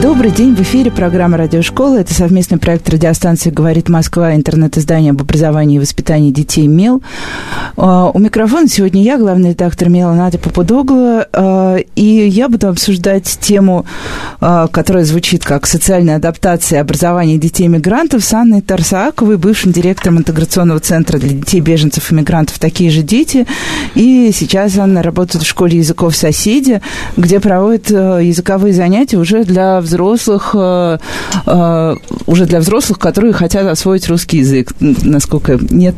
Добрый день, в эфире программа «Радиошкола». Это совместный проект радиостанции «Говорит Москва», интернет-издание об образовании и воспитании детей «МЕЛ». А, у микрофона сегодня я, главный редактор «МЕЛа» Надя Попудогла, а, и я буду обсуждать тему, а, которая звучит как «Социальная адаптация образования детей-мигрантов» с Анной Тарсаковой, бывшим директором интеграционного центра для детей беженцев и мигрантов «Такие же дети». И сейчас Анна работает в школе языков «Соседи», где проводит языковые занятия уже для взрослых, э, э, уже для взрослых, которые хотят освоить русский язык. Насколько нет.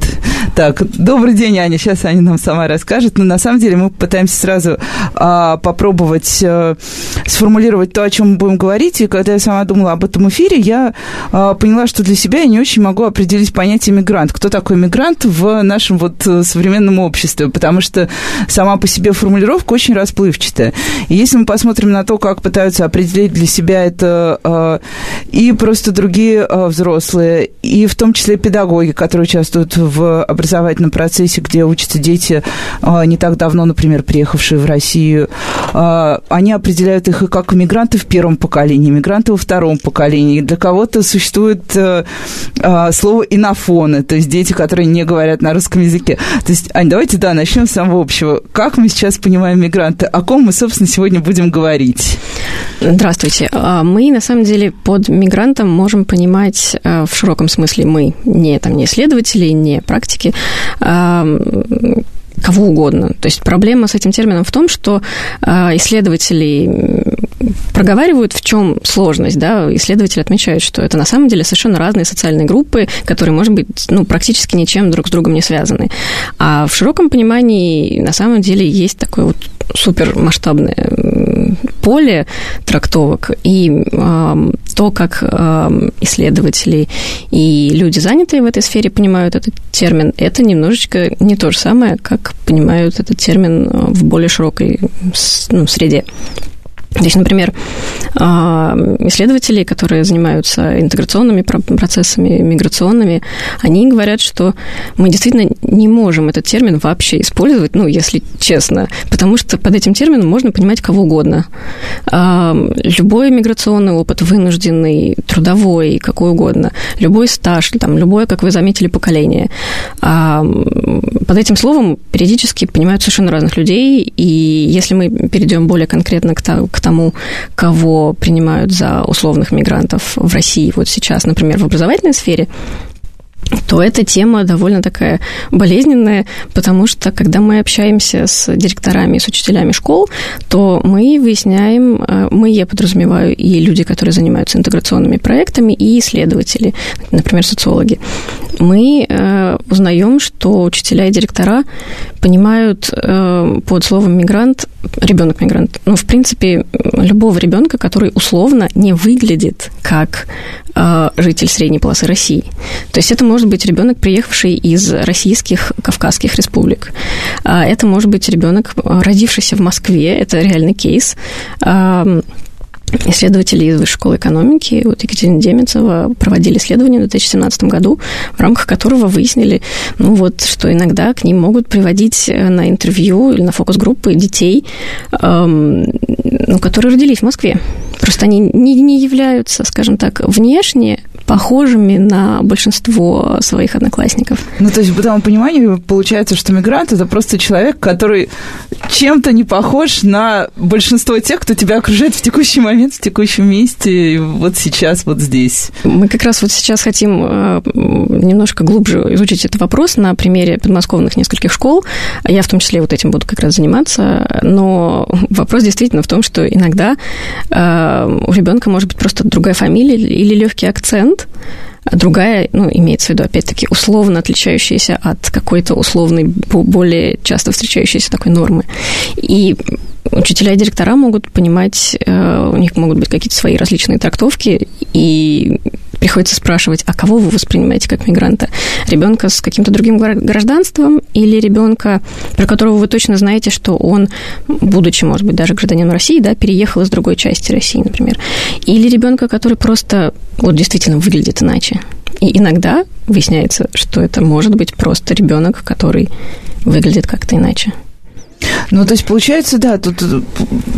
Так, добрый день, Аня. Сейчас Аня нам сама расскажет. Но на самом деле мы пытаемся сразу а, попробовать а, сформулировать то, о чем мы будем говорить. И когда я сама думала об этом эфире, я а, поняла, что для себя я не очень могу определить понятие мигрант. Кто такой мигрант в нашем вот современном обществе? Потому что сама по себе формулировка очень расплывчатая. И если мы посмотрим на то, как пытаются определить для себя себя это э, и просто другие э, взрослые, и в том числе педагоги, которые участвуют в образовательном процессе, где учатся дети э, не так давно, например, приехавшие в Россию. Они определяют их и как мигранты в первом поколении, мигранты во втором поколении. Для кого-то существует слово инофоны, то есть дети, которые не говорят на русском языке. То есть, Ань, давайте, да, начнем с самого общего. Как мы сейчас понимаем мигранты? О ком мы, собственно, сегодня будем говорить? Здравствуйте. А, мы, на самом деле, под мигрантом можем понимать э, в широком смысле мы, не, там, не исследователи, не практики, а, кого угодно. То есть проблема с этим термином в том, что а, исследователи проговаривают, в чем сложность, да, исследователи отмечают, что это на самом деле совершенно разные социальные группы, которые, может быть, ну, практически ничем друг с другом не связаны. А в широком понимании на самом деле есть такой вот супермасштабное поле трактовок, и э, то, как э, исследователи и люди, занятые в этой сфере, понимают этот термин, это немножечко не то же самое, как понимают этот термин в более широкой ну, среде. То есть, например, а, исследователи, которые занимаются интеграционными процессами, миграционными, они говорят, что мы действительно не можем этот термин вообще использовать, ну, если честно, потому что под этим термином можно понимать кого угодно. А, любой миграционный опыт, вынужденный, трудовой, какой угодно, любой стаж, там, любое, как вы заметили, поколение. А, под этим словом периодически понимают совершенно разных людей, и если мы перейдем более конкретно к тому, кого принимают за условных мигрантов в России вот сейчас, например, в образовательной сфере, то эта тема довольно такая болезненная, потому что когда мы общаемся с директорами, с учителями школ, то мы выясняем, э, мы, я подразумеваю, и люди, которые занимаются интеграционными проектами, и исследователи, например, социологи, мы э, узнаем, что учителя и директора понимают э, под словом мигрант ребенок-мигрант. Ну, в принципе, любого ребенка, который условно не выглядит как э, житель средней полосы России. То есть это может быть ребенок, приехавший из российских Кавказских республик. А это может быть ребенок, родившийся в Москве. Это реальный кейс исследователи из Высшей школы экономики, вот Екатерина Демецова, проводили исследование в 2017 году, в рамках которого выяснили, ну вот, что иногда к ним могут приводить э, на интервью или на фокус-группы детей, эм, ну, которые родились в Москве. Просто они не, не являются, скажем так, внешне похожими на большинство своих одноклассников. Ну, то есть, в этом понимании получается, что мигрант – это просто человек, который чем-то не похож на большинство тех, кто тебя окружает в текущий момент, в текущем месте, вот сейчас, вот здесь. Мы как раз вот сейчас хотим э, немножко глубже изучить этот вопрос на примере подмосковных нескольких школ. Я в том числе вот этим буду как раз заниматься. Но вопрос действительно в том, что иногда э, у ребенка может быть просто другая фамилия или легкий акцент, момент, а другая, ну, имеется в виду, опять-таки, условно отличающаяся от какой-то условной, более часто встречающейся такой нормы. И учителя и директора могут понимать, э, у них могут быть какие-то свои различные трактовки, и приходится спрашивать, а кого вы воспринимаете как мигранта? Ребенка с каким-то другим гражданством или ребенка, про которого вы точно знаете, что он, будучи, может быть, даже гражданином России, да, переехал из другой части России, например. Или ребенка, который просто вот действительно выглядит иначе. И иногда выясняется, что это может быть просто ребенок, который выглядит как-то иначе. Ну, то есть, получается, да, тут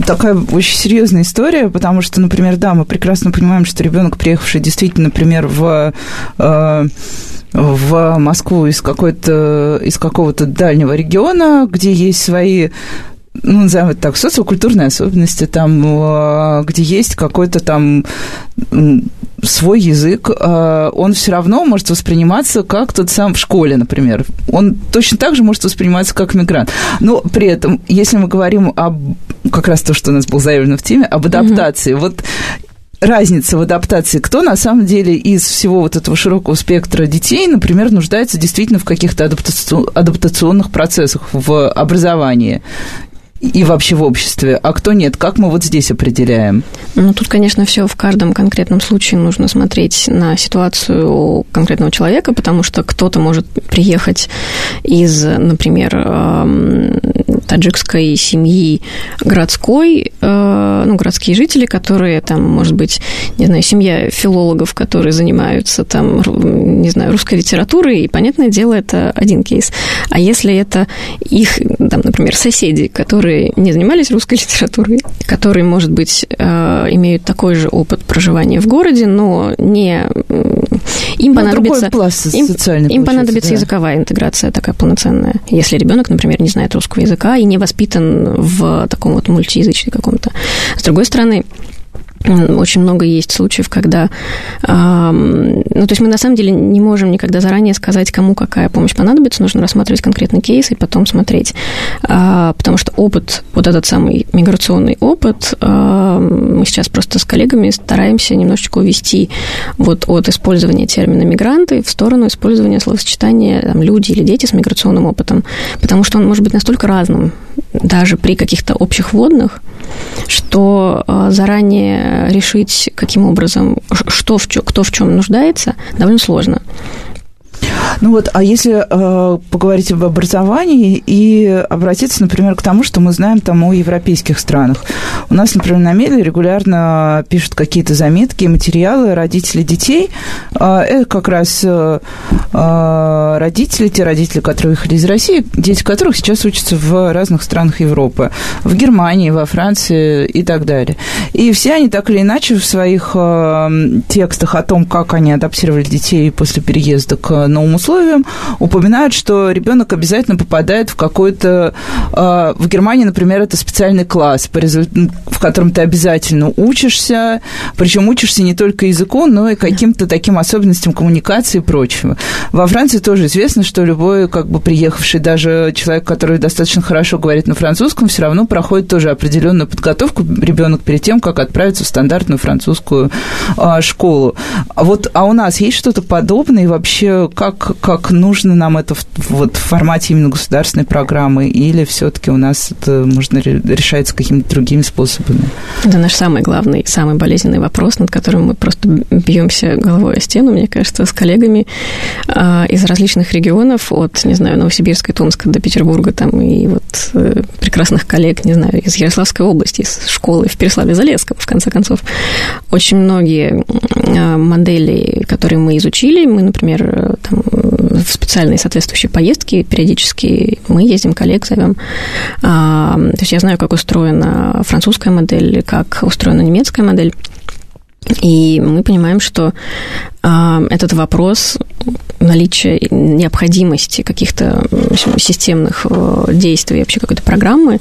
такая очень серьезная история, потому что, например, да, мы прекрасно понимаем, что ребенок, приехавший действительно, например, в э, в Москву из какой-то из какого-то дальнего региона, где есть свои ну, назовем это так, социокультурные особенности, там, э, где есть какой-то там свой язык, э, он все равно может восприниматься как тот сам в школе, например. Он точно так же может восприниматься как мигрант. Но при этом, если мы говорим об как раз то, что у нас было заявлено в теме, об адаптации, mm-hmm. вот разница в адаптации. Кто на самом деле из всего вот этого широкого спектра детей, например, нуждается действительно в каких-то адаптационных процессах в образовании? И вообще в обществе, а кто нет? Как мы вот здесь определяем? Ну, тут, конечно, все в каждом конкретном случае нужно смотреть на ситуацию конкретного человека, потому что кто-то может приехать из, например, таджикской семьи городской, э, ну, городские жители, которые там, может быть, не знаю, семья филологов, которые занимаются там, не знаю, русской литературой, и, понятное дело, это один кейс. А если это их, там, например, соседи, которые не занимались русской литературой, которые, может быть, э, имеют такой же опыт проживания в городе, но не... Им ну, понадобится... пласт им, им понадобится да. языковая интеграция такая полноценная. Если ребенок, например, не знает русского языка и не воспитан в таком вот мультиязычном каком-то. С другой стороны, очень много есть случаев, когда... Ну, то есть мы на самом деле не можем никогда заранее сказать, кому какая помощь понадобится. Нужно рассматривать конкретный кейс и потом смотреть. Э, потому что опыт, вот этот самый миграционный опыт, мы сейчас просто с коллегами стараемся немножечко увести вот от использования термина «мигранты» в сторону использования словосочетания там, «люди» или «дети» с миграционным опытом. Потому что он может быть настолько разным, даже при каких-то общих вводных, что э, заранее решить, каким образом, что в чё, кто в чем нуждается, довольно сложно. Ну вот, а если э, поговорить об образовании и обратиться, например, к тому, что мы знаем там о европейских странах. У нас, например, на Меле регулярно пишут какие-то заметки, материалы родители детей. Э, это как раз э, э, родители, те родители, которые уехали из России, дети которых сейчас учатся в разных странах Европы. В Германии, во Франции и так далее. И все они так или иначе в своих э, текстах о том, как они адаптировали детей после переезда к новым условиям, упоминают, что ребенок обязательно попадает в какой-то... Э, в Германии, например, это специальный класс, в котором ты обязательно учишься, причем учишься не только языку, но и каким-то таким особенностям коммуникации и прочего. Во Франции тоже известно, что любой, как бы приехавший даже человек, который достаточно хорошо говорит на французском, все равно проходит тоже определенную подготовку ребенок перед тем, как отправиться в стандартную французскую а, школу. А вот, а у нас есть что-то подобное и вообще как как нужно нам это в, вот, в формате именно государственной программы, или все-таки у нас это можно решается какими-то другими способами? Это наш самый главный, самый болезненный вопрос, над которым мы просто бьемся головой о стену, мне кажется, с коллегами а, из различных регионов, от, не знаю, Новосибирска и Томска до Петербурга, там, и вот э, прекрасных коллег, не знаю, из Ярославской области, из школы в Переславе-Залесском, в конце концов. Очень многие а, модели, которые мы изучили, мы, например, там, в специальные соответствующие поездки периодически мы ездим, коллег зовем. А, то есть я знаю, как устроена французская модель, как устроена немецкая модель. И мы понимаем, что э, этот вопрос наличия необходимости каких-то системных э, действий, вообще какой-то программы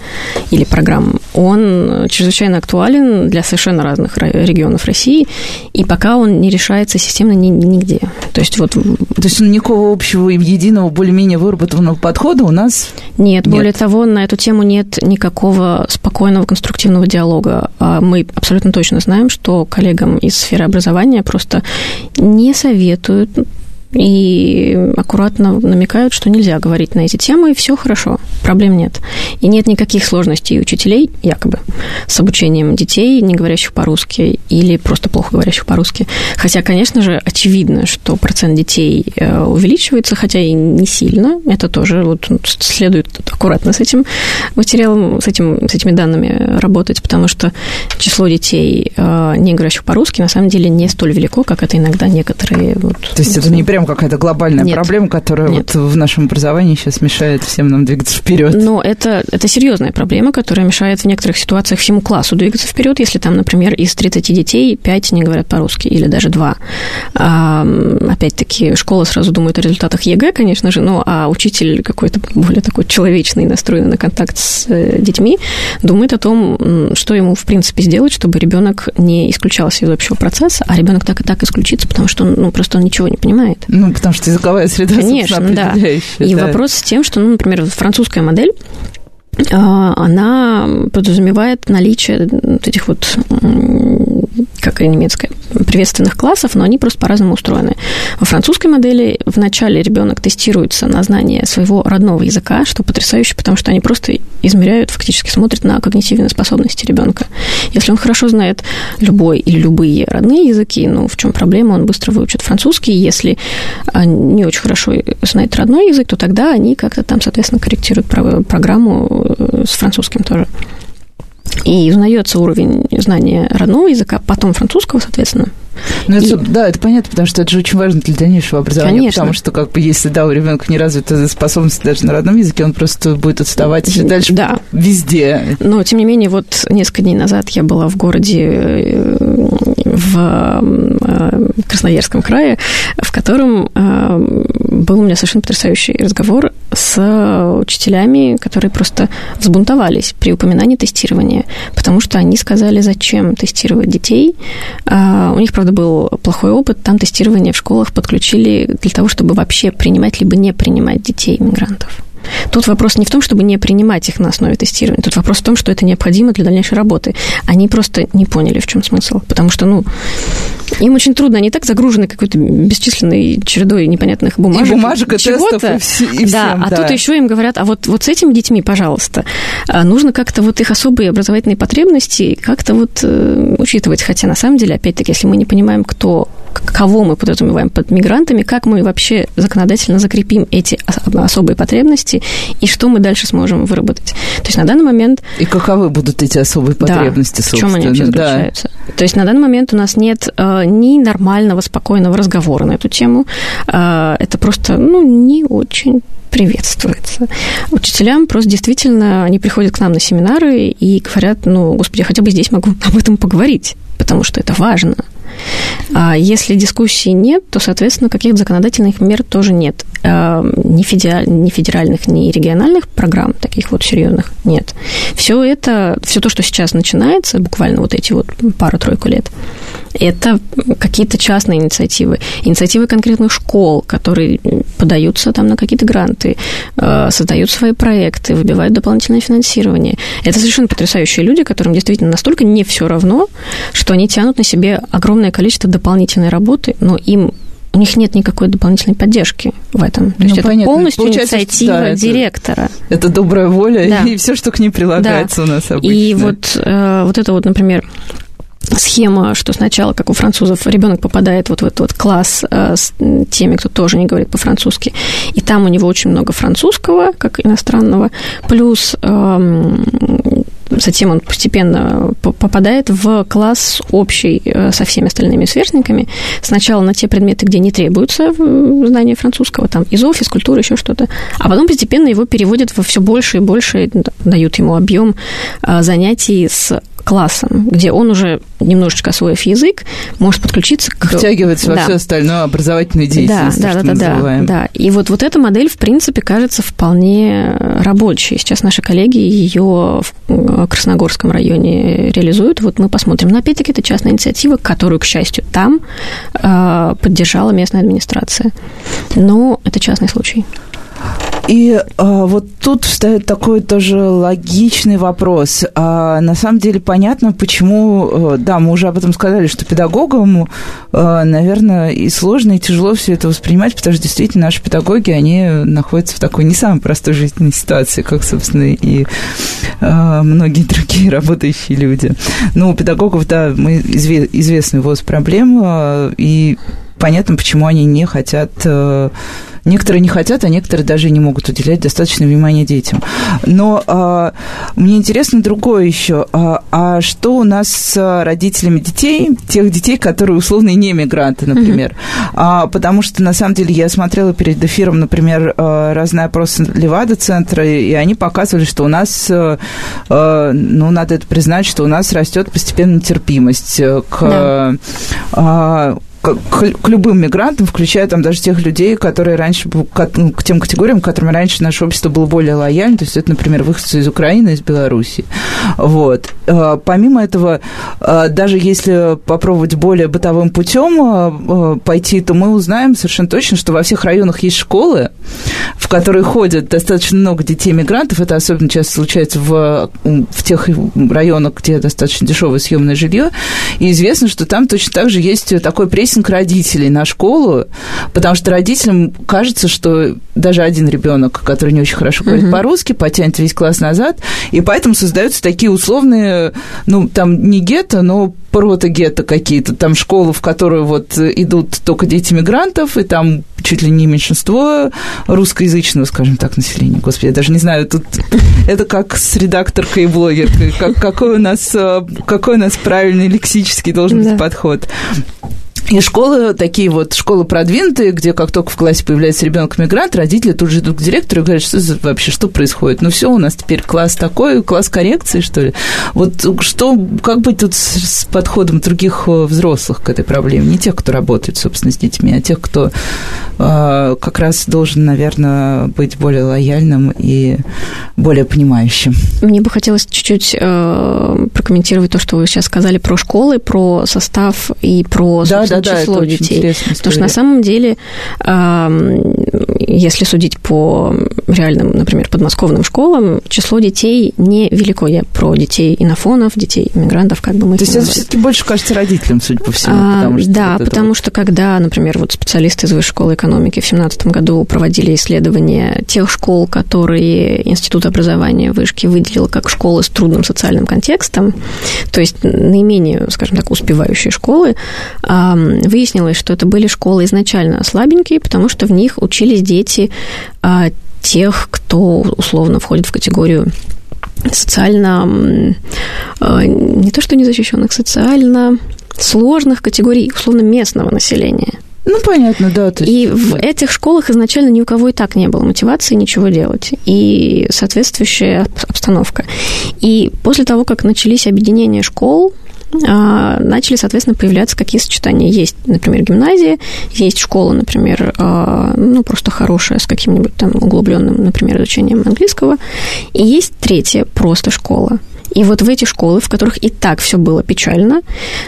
или программ, он чрезвычайно актуален для совершенно разных регионов России, и пока он не решается системно ни, нигде. То есть вот... То есть никакого общего единого, более-менее выработанного подхода у нас нет? Нет, более того, на эту тему нет никакого спокойного конструктивного диалога. А мы абсолютно точно знаем, что коллегам из сферы образования просто не советуют и аккуратно намекают, что нельзя говорить на эти темы, и все хорошо, проблем нет. И нет никаких сложностей учителей, якобы, с обучением детей, не говорящих по-русски, или просто плохо говорящих по-русски. Хотя, конечно же, очевидно, что процент детей э, увеличивается, хотя и не сильно. Это тоже вот, следует аккуратно с этим материалом, с, этим, с этими данными работать, потому что число детей, э, не говорящих по-русски, на самом деле не столь велико, как это иногда некоторые... Вот, То есть это не прям какая-то глобальная Нет. проблема, которая Нет. вот в нашем образовании сейчас мешает всем нам двигаться вперед? Но это, это серьезная проблема, которая мешает в некоторых ситуациях всему классу двигаться вперед, если там, например, из 30 детей 5 не говорят по-русски или даже 2. А, опять-таки, школа сразу думает о результатах ЕГЭ, конечно же, ну, а учитель какой-то более такой человечный, настроенный на контакт с э, детьми, думает о том, что ему, в принципе, сделать, чтобы ребенок не исключался из общего процесса, а ребенок так и так исключится, потому что он, ну, просто он ничего не понимает. Ну, потому что языковая среда, Конечно, да. И да. вопрос с тем, что, ну, например, французская модель, а, она подразумевает наличие вот этих вот как и немецкая, приветственных классов, но они просто по-разному устроены. Во французской модели вначале ребенок тестируется на знание своего родного языка, что потрясающе, потому что они просто измеряют, фактически смотрят на когнитивные способности ребенка. Если он хорошо знает любой или любые родные языки, ну, в чем проблема, он быстро выучит французский. Если не очень хорошо знает родной язык, то тогда они как-то там, соответственно, корректируют программу э, с французским тоже и узнается уровень знания родного языка, потом французского, соответственно. Ну, это, и... да, это понятно, потому что это же очень важно для дальнейшего образования. Конечно. Потому что, как бы, если, да, у ребенка не развита способность даже на родном языке, он просто будет отставать дальше да. везде. Но, тем не менее, вот несколько дней назад я была в городе э, в э, Красноярском крае, в котором э, был у меня совершенно потрясающий разговор с учителями, которые просто взбунтовались при упоминании тестирования, потому что они сказали, зачем тестировать детей. У них, правда, был плохой опыт, там тестирование в школах подключили для того, чтобы вообще принимать либо не принимать детей иммигрантов. Тут вопрос не в том, чтобы не принимать их на основе тестирования. Тут вопрос в том, что это необходимо для дальнейшей работы. Они просто не поняли, в чем смысл. Потому что, ну, им очень трудно. Они так загружены какой-то бесчисленной чередой непонятных бумажек. И бумажек, и чего-то. И, и да, всем, а да. тут еще им говорят, а вот, вот с этими детьми, пожалуйста, а, нужно как-то вот их особые образовательные потребности как-то вот э, учитывать. Хотя, на самом деле, опять-таки, если мы не понимаем, кто кого мы подразумеваем под мигрантами, как мы вообще законодательно закрепим эти особые потребности и что мы дальше сможем выработать. То есть на данный момент... И каковы будут эти особые потребности, да, собственно? в чем они вообще заключаются. Да. То есть на данный момент у нас нет э, ни нормального, спокойного разговора на эту тему. Э, это просто, ну, не очень приветствуется. Учителям просто действительно, они приходят к нам на семинары и говорят, ну, господи, я хотя бы здесь могу об этом поговорить, потому что это важно. А если дискуссии нет, то, соответственно, каких-то законодательных мер тоже нет. А, ни, федераль, ни федеральных, ни региональных программ, таких вот серьезных, нет. Все это, все то, что сейчас начинается, буквально вот эти вот пару-тройку лет, это какие-то частные инициативы, инициативы конкретных школ, которые подаются там на какие-то гранты, а, создают свои проекты, выбивают дополнительное финансирование. Это совершенно потрясающие люди, которым действительно настолько не все равно, что они тянут на себе огромное количество дополнительной работы, но им у них нет никакой дополнительной поддержки в этом. То ну, есть понятно. это полностью Получается, инициатива да, директора. Это, это добрая воля да. и все, что к ней прилагается да. у нас обычно. И вот, э, вот это вот, например, схема, что сначала, как у французов, ребенок попадает вот в этот вот класс э, с теми, кто тоже не говорит по-французски, и там у него очень много французского, как иностранного, плюс эм, затем он постепенно попадает в класс общий э, со всеми остальными сверстниками. Сначала на те предметы, где не требуется знания французского, там изо, физкультура, еще что-то, а потом постепенно его переводят во все больше и больше, дают ему объем э, занятий с классом, где он уже немножечко освоив язык, может подключиться к... Втягивается да. во всю остальную образовательную деятельность, да, да, да, да, да, да. И вот, вот эта модель, в принципе, кажется вполне рабочей. Сейчас наши коллеги ее в э, Красногорском районе реализуют. Вот мы посмотрим. Но, опять-таки, это частная инициатива, которую, к счастью, там э, поддержала местная администрация. Но это частный случай. И а, вот тут встает такой тоже логичный вопрос. А, на самом деле понятно, почему, э, да, мы уже об этом сказали, что педагогам, а, наверное, и сложно, и тяжело все это воспринимать, потому что действительно наши педагоги, они находятся в такой не самой простой жизненной ситуации, как, собственно, и а, многие другие работающие люди. Но у педагогов, да, мы изве- известны его проблем, и понятно, почему они не хотят э, Некоторые не хотят, а некоторые даже не могут уделять достаточно внимания детям. Но а, мне интересно другое еще. А, а что у нас с родителями детей, тех детей, которые условно не мигранты, например? Mm-hmm. А, потому что, на самом деле, я смотрела перед эфиром, например, а, разные опросы Левада-центра, и они показывали, что у нас, а, ну, надо это признать, что у нас растет постепенно терпимость к... Да. А, к, к любым мигрантам, включая там даже тех людей, которые раньше, к, ну, к тем категориям, к которым раньше наше общество было более лояльно, то есть это, например, выходцы из Украины, из Беларуси. Вот. А, помимо этого, а, даже если попробовать более бытовым путем а, пойти, то мы узнаем совершенно точно, что во всех районах есть школы, в которые ходят достаточно много детей-мигрантов. Это особенно часто случается в, в тех районах, где достаточно дешевое съемное жилье. И известно, что там точно так же есть такой прессинг прессинг родителей на школу, потому что родителям кажется, что даже один ребенок, который не очень хорошо говорит uh-huh. по-русски, потянет весь класс назад, и поэтому создаются такие условные, ну, там не гетто, но прото-гетто какие-то, там школы, в которую вот идут только дети мигрантов, и там чуть ли не меньшинство русскоязычного, скажем так, населения. Господи, я даже не знаю, тут это как с редакторкой и блогеркой, как, какой, у нас, какой у нас правильный лексический должен быть подход. И школы такие вот, школы продвинутые, где как только в классе появляется ребенок-мигрант, родители тут же идут к директору и говорят, что вообще, что происходит? Ну все, у нас теперь класс такой, класс коррекции, что ли? Вот что, как быть тут с, с подходом других э, взрослых к этой проблеме? Не тех, кто работает, собственно, с детьми, а тех, кто э, как раз должен, наверное, быть более лояльным и более понимающим. Мне бы хотелось чуть-чуть э, прокомментировать то, что вы сейчас сказали про школы, про состав и про да, да, да, число детей. Потому что на самом деле, если судить по реальным, например, подмосковным школам, число детей невелико. Я про детей инофонов, детей иммигрантов, как бы мы То есть это все-таки больше кажется родителям, судя по всему. А, потому что да, вот потому вот... что когда, например, вот специалисты из Высшей школы экономики в 2017 году проводили исследование тех школ, которые Институт образования Вышки выделил как школы с трудным социальным контекстом, то есть наименее, скажем так, успевающие школы, выяснилось, что это были школы изначально слабенькие, потому что в них учились дети а, тех, кто условно входит в категорию социально, а, не то что незащищенных, социально сложных категорий, условно, местного населения. Ну, понятно, да. Есть, и в этих школах изначально ни у кого и так не было мотивации ничего делать. И соответствующая обстановка. И после того, как начались объединения школ, начали, соответственно, появляться какие сочетания. Есть, например, гимназия, есть школа, например, а, ну, просто хорошая, с каким-нибудь там углубленным, например, изучением английского, и есть третья, просто школа. И вот в эти школы, в которых и так все было печально,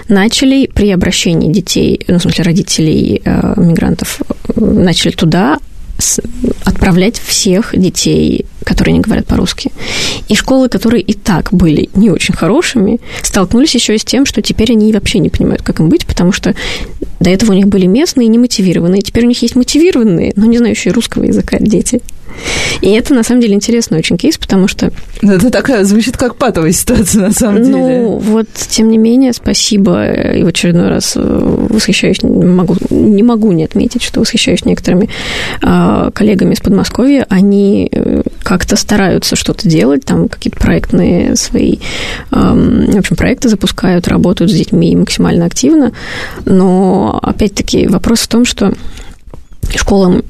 начали при обращении детей, ну, в смысле, родителей э, мигрантов, начали туда отправлять всех детей, которые не говорят по-русски. И школы, которые и так были не очень хорошими, столкнулись еще и с тем, что теперь они вообще не понимают, как им быть, потому что до этого у них были местные, немотивированные, теперь у них есть мотивированные, но не знающие русского языка дети. И это, на самом деле, интересный очень кейс, потому что... Ну, это такая, звучит как патовая ситуация, на самом ну, деле. Ну, вот, тем не менее, спасибо. И в очередной раз э, восхищаюсь, не могу, не могу не отметить, что восхищаюсь некоторыми э, коллегами из Подмосковья. Они э, как-то стараются что-то делать, там какие-то проектные свои, в общем, проекты запускают, работают с детьми максимально активно. Но, опять-таки, вопрос в том, что школам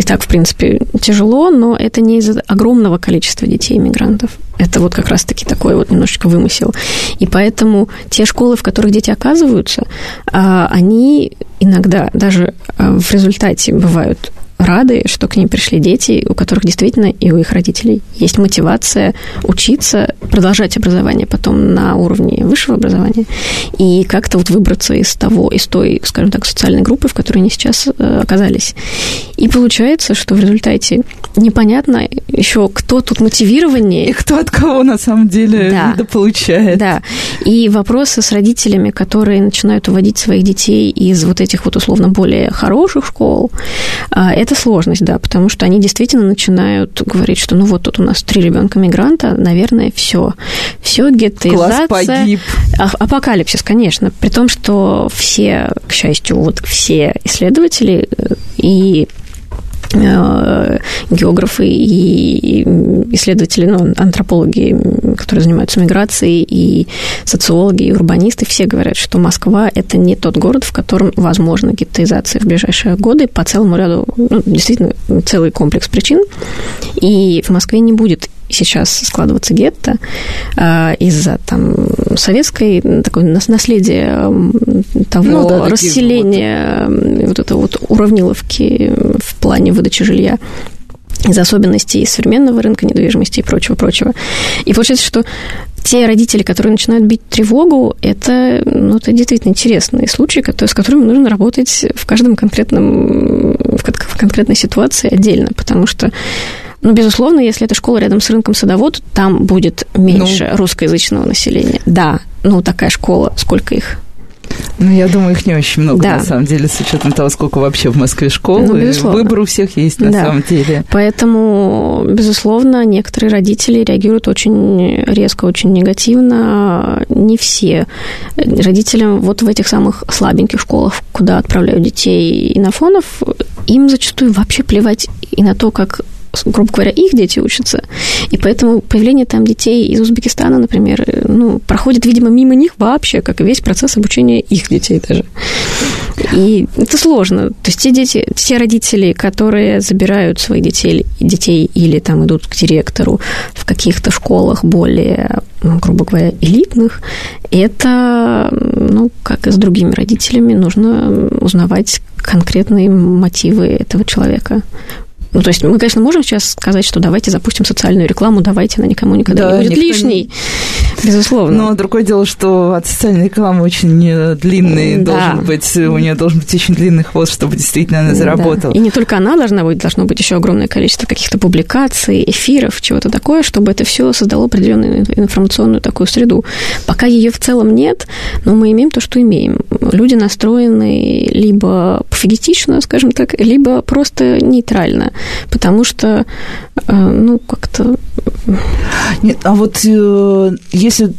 и так, в принципе, тяжело, но это не из-за огромного количества детей-иммигрантов. Это вот как раз-таки такой вот немножечко вымысел. И поэтому те школы, в которых дети оказываются, а, они иногда даже а, в результате бывают рады, что к ним пришли дети, у которых действительно и у их родителей есть мотивация учиться, продолжать образование потом на уровне высшего образования и как-то вот выбраться из того, из той, скажем так, социальной группы, в которой они сейчас э, оказались. И получается, что в результате непонятно еще, кто тут мотивированнее. И кто от кого на самом деле да. получает. Да. И вопросы с родителями, которые начинают уводить своих детей из вот этих вот условно более хороших школ, а, это сложность, да, потому что они действительно начинают говорить, что ну вот тут у нас три ребенка мигранта, наверное, все. Все геттоизация. Класс погиб. Апокалипсис, конечно. При том, что все, к счастью, вот все исследователи э, и географы и исследователи, ну, антропологи, которые занимаются миграцией, и социологи, и урбанисты, все говорят, что Москва – это не тот город, в котором возможна геттоизация в ближайшие годы по целому ряду, ну, действительно, целый комплекс причин. И в Москве не будет сейчас складываться гетто э, из-за там советской такой наследия того ну, да, расселения вот. вот это вот уравниловки в плане выдачи жилья из особенностей современного рынка недвижимости и прочего-прочего. И получается, что те родители, которые начинают бить тревогу, это, ну, это действительно интересные случаи, с которыми нужно работать в каждом конкретном, в конкретной ситуации отдельно, потому что ну, безусловно, если это школа рядом с рынком садовод, там будет меньше ну, русскоязычного населения. Да, ну, такая школа, сколько их? Ну, я думаю, их не очень много, да. на самом деле, с учетом того, сколько вообще в Москве школ. Ну, безусловно. Выбор у всех есть, на да. самом деле. Поэтому, безусловно, некоторые родители реагируют очень резко, очень негативно. Не все. Родителям вот в этих самых слабеньких школах, куда отправляют детей инофонов, им зачастую вообще плевать и на то, как грубо говоря, их дети учатся. И поэтому появление там детей из Узбекистана, например, ну, проходит, видимо, мимо них вообще, как и весь процесс обучения их детей даже. И это сложно. То есть те дети, те родители, которые забирают своих детей, детей или там идут к директору в каких-то школах более, ну, грубо говоря, элитных, это, ну, как и с другими родителями, нужно узнавать конкретные мотивы этого человека. Ну, то есть мы, конечно, можем сейчас сказать, что давайте запустим социальную рекламу, давайте она никому никогда да, не будет лишней. Не... Безусловно. Но другое дело, что от социальной рекламы очень э, длинный да. должен быть, у нее должен быть очень длинный хвост, чтобы действительно она заработала. Да. И не только она должна быть, должно быть еще огромное количество каких-то публикаций, эфиров, чего-то такое, чтобы это все создало определенную информационную такую среду. Пока ее в целом нет, но мы имеем то, что имеем. Люди настроены либо пофигистично, скажем так, либо просто нейтрально потому что, э, ну, как-то... Нет, а вот э, если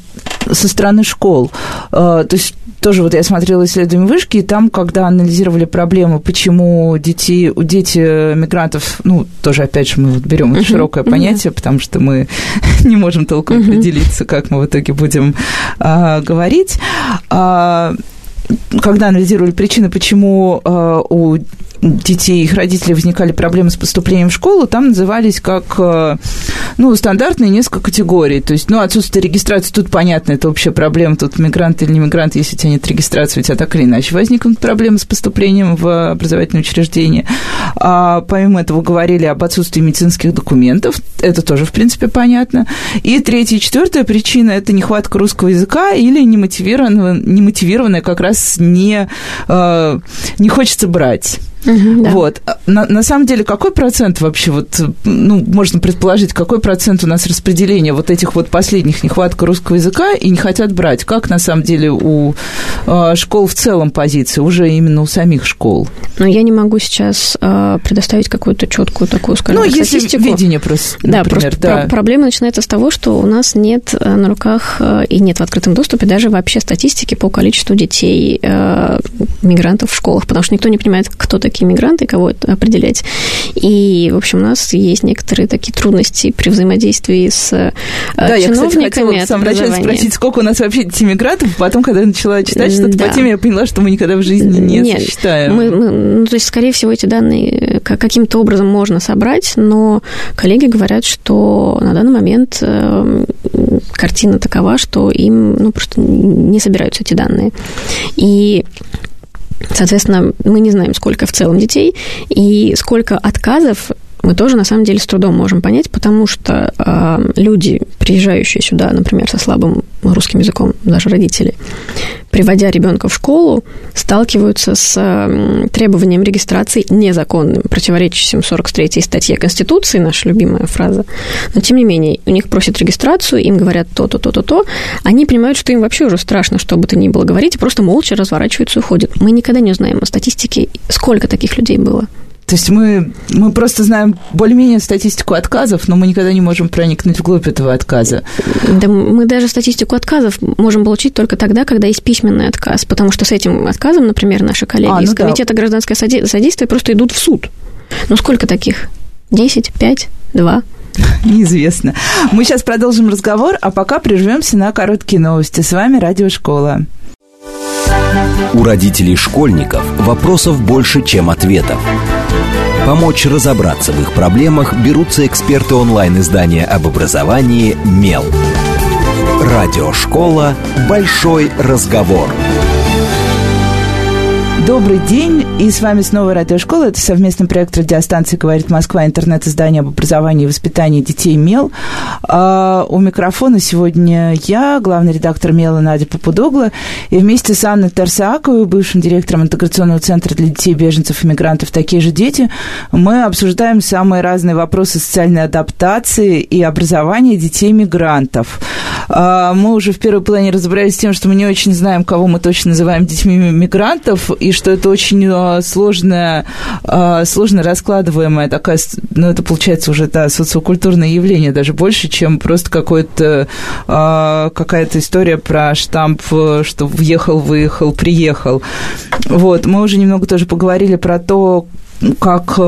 со стороны школ, э, то есть тоже вот я смотрела исследование вышки, и там, когда анализировали проблемы, почему дети, у дети мигрантов, ну, тоже, опять же, мы вот берем uh-huh. широкое понятие, потому что мы не можем толком uh-huh. определиться, как мы в итоге будем а, говорить. А, когда анализировали причины, почему э, у детей их родителей возникали проблемы с поступлением в школу, там назывались как, э, ну, стандартные несколько категорий. То есть, ну, отсутствие регистрации, тут понятно, это общая проблема, тут мигрант или не мигрант, если у тебя нет регистрации, у тебя так или иначе возникнут проблемы с поступлением в образовательное учреждение. А помимо этого говорили об отсутствии медицинских документов, это тоже, в принципе, понятно. И третья и четвертая причина – это нехватка русского языка или немотивированная, немотивированная как раз не, э, не хочется брать. Угу, да. Вот. На, на самом деле, какой процент вообще, вот, ну, можно предположить, какой процент у нас распределения вот этих вот последних нехватка русского языка и не хотят брать? Как на самом деле у э, школ в целом позиция, уже именно у самих школ? Ну, я не могу сейчас э, предоставить какую-то четкую такую, скажем, ну, статистику. если видение просто, например, Да, просто да. Про- проблема начинается с того, что у нас нет на руках и нет в открытом доступе даже вообще статистики по количеству детей э, мигрантов в школах, потому что никто не понимает, кто такие такие мигранты, кого это определять. И, в общем, у нас есть некоторые такие трудности при взаимодействии с э, да, чиновниками. Да, я, кстати, хотела в самом начале спросить, сколько у нас вообще детей мигрантов, потом, когда я начала читать что-то да. по теме, я поняла, что мы никогда в жизни не Нет, сосчитаем. Мы, мы, ну, то есть, скорее всего, эти данные каким-то образом можно собрать, но коллеги говорят, что на данный момент э, картина такова, что им ну, просто не собираются эти данные. И Соответственно, мы не знаем, сколько в целом детей и сколько отказов мы тоже на самом деле с трудом можем понять, потому что э, люди, приезжающие сюда, например, со слабым русским языком, даже родители, приводя ребенка в школу, сталкиваются с э, требованием регистрации незаконным, противоречащим 43 статье Конституции, наша любимая фраза. Но, тем не менее, у них просят регистрацию, им говорят то-то, то-то, то. Они понимают, что им вообще уже страшно, что бы то ни было говорить, и просто молча разворачиваются и уходят. Мы никогда не узнаем о статистике, сколько таких людей было. То есть мы, мы просто знаем более-менее статистику отказов, но мы никогда не можем проникнуть вглубь этого отказа. Да мы даже статистику отказов можем получить только тогда, когда есть письменный отказ, потому что с этим отказом, например, наши коллеги а, ну из Комитета да. гражданское содействие просто идут в суд. Ну сколько таких? Десять? Пять? Два? Неизвестно. Мы сейчас продолжим разговор, а пока прервемся на короткие новости. С вами Радиошкола. У родителей школьников вопросов больше, чем ответов. Помочь разобраться в их проблемах берутся эксперты онлайн-издания об образовании «Мел». Радиошкола «Большой разговор». Добрый день, и с вами снова Радиошкола. Это совместный проект радиостанции «Говорит Москва», интернет-издание об образовании и воспитании детей «Мел». А у микрофона сегодня я, главный редактор «Мела» Надя Попудогла, и вместе с Анной Тарсаковой, бывшим директором интеграционного центра для детей беженцев и мигрантов «Такие же дети», мы обсуждаем самые разные вопросы социальной адаптации и образования детей-мигрантов. А мы уже в первой плане разобрались с тем, что мы не очень знаем, кого мы точно называем детьми мигрантов, и что это очень а, сложная, а, сложно раскладываемая такая, ну, это получается уже, да, социокультурное явление, даже больше, чем просто какой-то, а, какая-то история про штамп, что въехал, выехал, приехал. Вот, мы уже немного тоже поговорили про то, как э,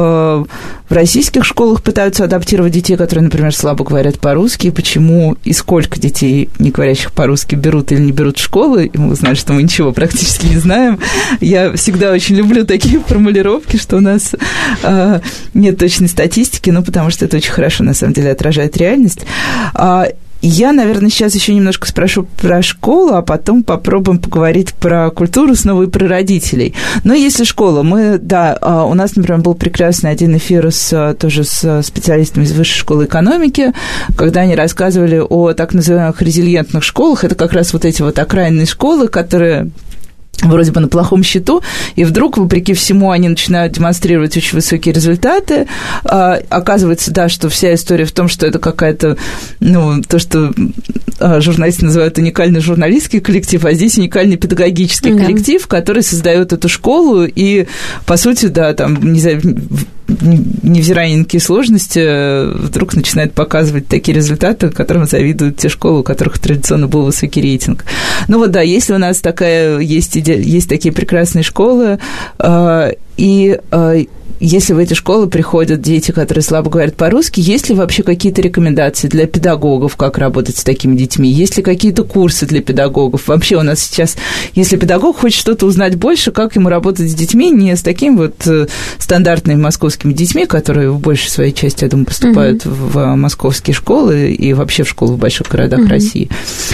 в российских школах пытаются адаптировать детей, которые, например, слабо говорят по-русски, почему и сколько детей, не говорящих по-русски, берут или не берут в школы. И мы знаем, что мы ничего практически не знаем. Я всегда очень люблю такие формулировки, что у нас э, нет точной статистики, ну, потому что это очень хорошо, на самом деле, отражает реальность. А, я, наверное, сейчас еще немножко спрошу про школу, а потом попробуем поговорить про культуру снова и про родителей. Но если школа, мы, да, а, у нас, например, был прекрасный один эфир с, тоже с специалистами из Высшей школы экономики, когда они рассказывали о так называемых резилиентных школах. Это как раз вот эти вот окраинные школы, которые вроде бы на плохом счету, и вдруг, вопреки всему, они начинают демонстрировать очень высокие результаты. А, оказывается, да, что вся история в том, что это какая-то, ну, то, что а, журналисты называют уникальный журналистский коллектив, а здесь уникальный педагогический да. коллектив, который создает эту школу, и, по сути, да, там, не знаю, невзирая ни на какие сложности, вдруг начинает показывать такие результаты, которым завидуют те школы, у которых традиционно был высокий рейтинг. Ну вот да, если у нас такая есть, есть такие прекрасные школы, а, и а, если в эти школы приходят дети, которые слабо говорят по-русски, есть ли вообще какие-то рекомендации для педагогов, как работать с такими детьми? Есть ли какие-то курсы для педагогов? Вообще у нас сейчас, если педагог хочет что-то узнать больше, как ему работать с детьми, не с такими вот э, стандартными московскими детьми, которые в большей своей части, я думаю, поступают угу. в московские школы и вообще в школы в больших городах угу. России,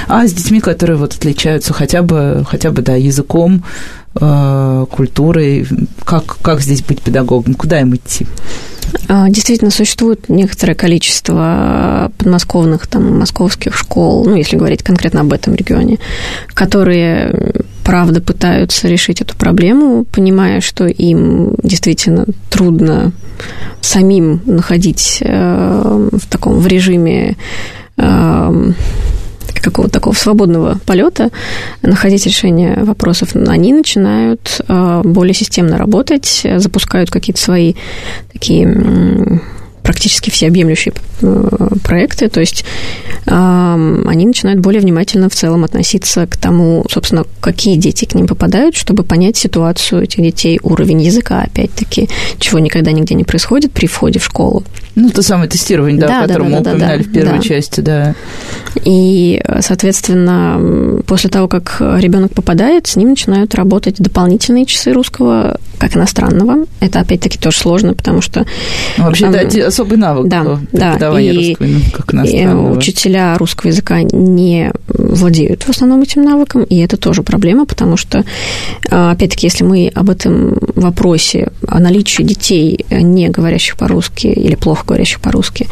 а с детьми, которые вот отличаются хотя бы, хотя бы, да, языком, Э, культурой? Как, как здесь быть педагогом? Куда им идти? А, действительно, существует некоторое количество подмосковных, там, московских школ, ну, если говорить конкретно об этом регионе, которые, правда, пытаются решить эту проблему, понимая, что им действительно трудно самим находить э, в таком, в режиме э, какого-то такого свободного полета, находить решение вопросов, они начинают э, более системно работать, запускают какие-то свои такие практически всеобъемлющие э, проекты, то есть они начинают более внимательно в целом относиться к тому, собственно, какие дети к ним попадают, чтобы понять ситуацию этих детей, уровень языка, опять-таки, чего никогда нигде не происходит при входе в школу. Ну, то самое тестирование, да, да о котором да, да, мы упоминали да, в первой да. части, да. И, соответственно, после того, как ребенок попадает, с ним начинают работать дополнительные часы русского как иностранного. Это, опять-таки, тоже сложно, потому что... Ну, вообще, там, да, особый навык да, да, и, русского как иностранного. И учителя русского языка не владеют в основном этим навыком, и это тоже проблема, потому что, опять-таки, если мы об этом вопросе, о наличии детей, не говорящих по-русски или плохо говорящих по-русски,